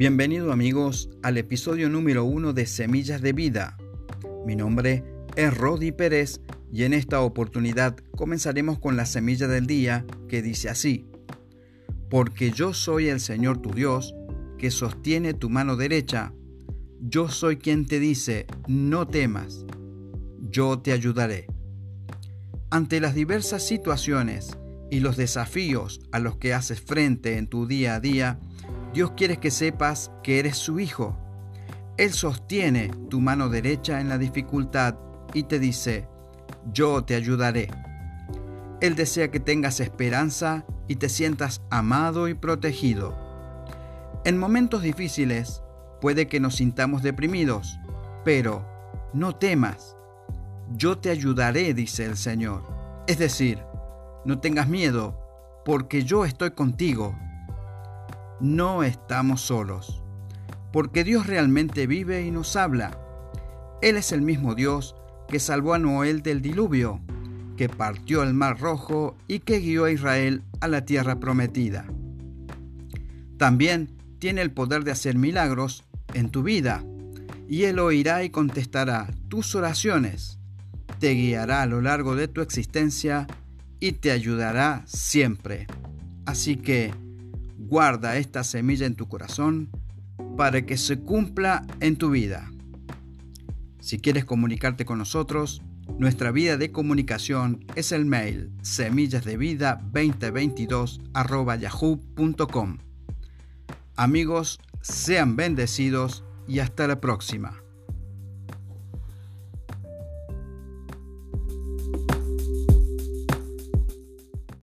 Bienvenido amigos al episodio número uno de Semillas de Vida. Mi nombre es Rodi Pérez y en esta oportunidad comenzaremos con la semilla del día que dice así. Porque yo soy el Señor tu Dios, que sostiene tu mano derecha. Yo soy quien te dice, no temas, yo te ayudaré. Ante las diversas situaciones y los desafíos a los que haces frente en tu día a día, Dios quiere que sepas que eres su hijo. Él sostiene tu mano derecha en la dificultad y te dice, yo te ayudaré. Él desea que tengas esperanza y te sientas amado y protegido. En momentos difíciles puede que nos sintamos deprimidos, pero no temas. Yo te ayudaré, dice el Señor. Es decir, no tengas miedo, porque yo estoy contigo no estamos solos, porque Dios realmente vive y nos habla. Él es el mismo Dios que salvó a Noel del diluvio, que partió el mar rojo y que guió a Israel a la tierra prometida. También tiene el poder de hacer milagros en tu vida, y Él oirá y contestará tus oraciones, te guiará a lo largo de tu existencia y te ayudará siempre. Así que, Guarda esta semilla en tu corazón para que se cumpla en tu vida. Si quieres comunicarte con nosotros, nuestra vía de comunicación es el mail semillasdevida2022 yahoo.com. Amigos, sean bendecidos y hasta la próxima.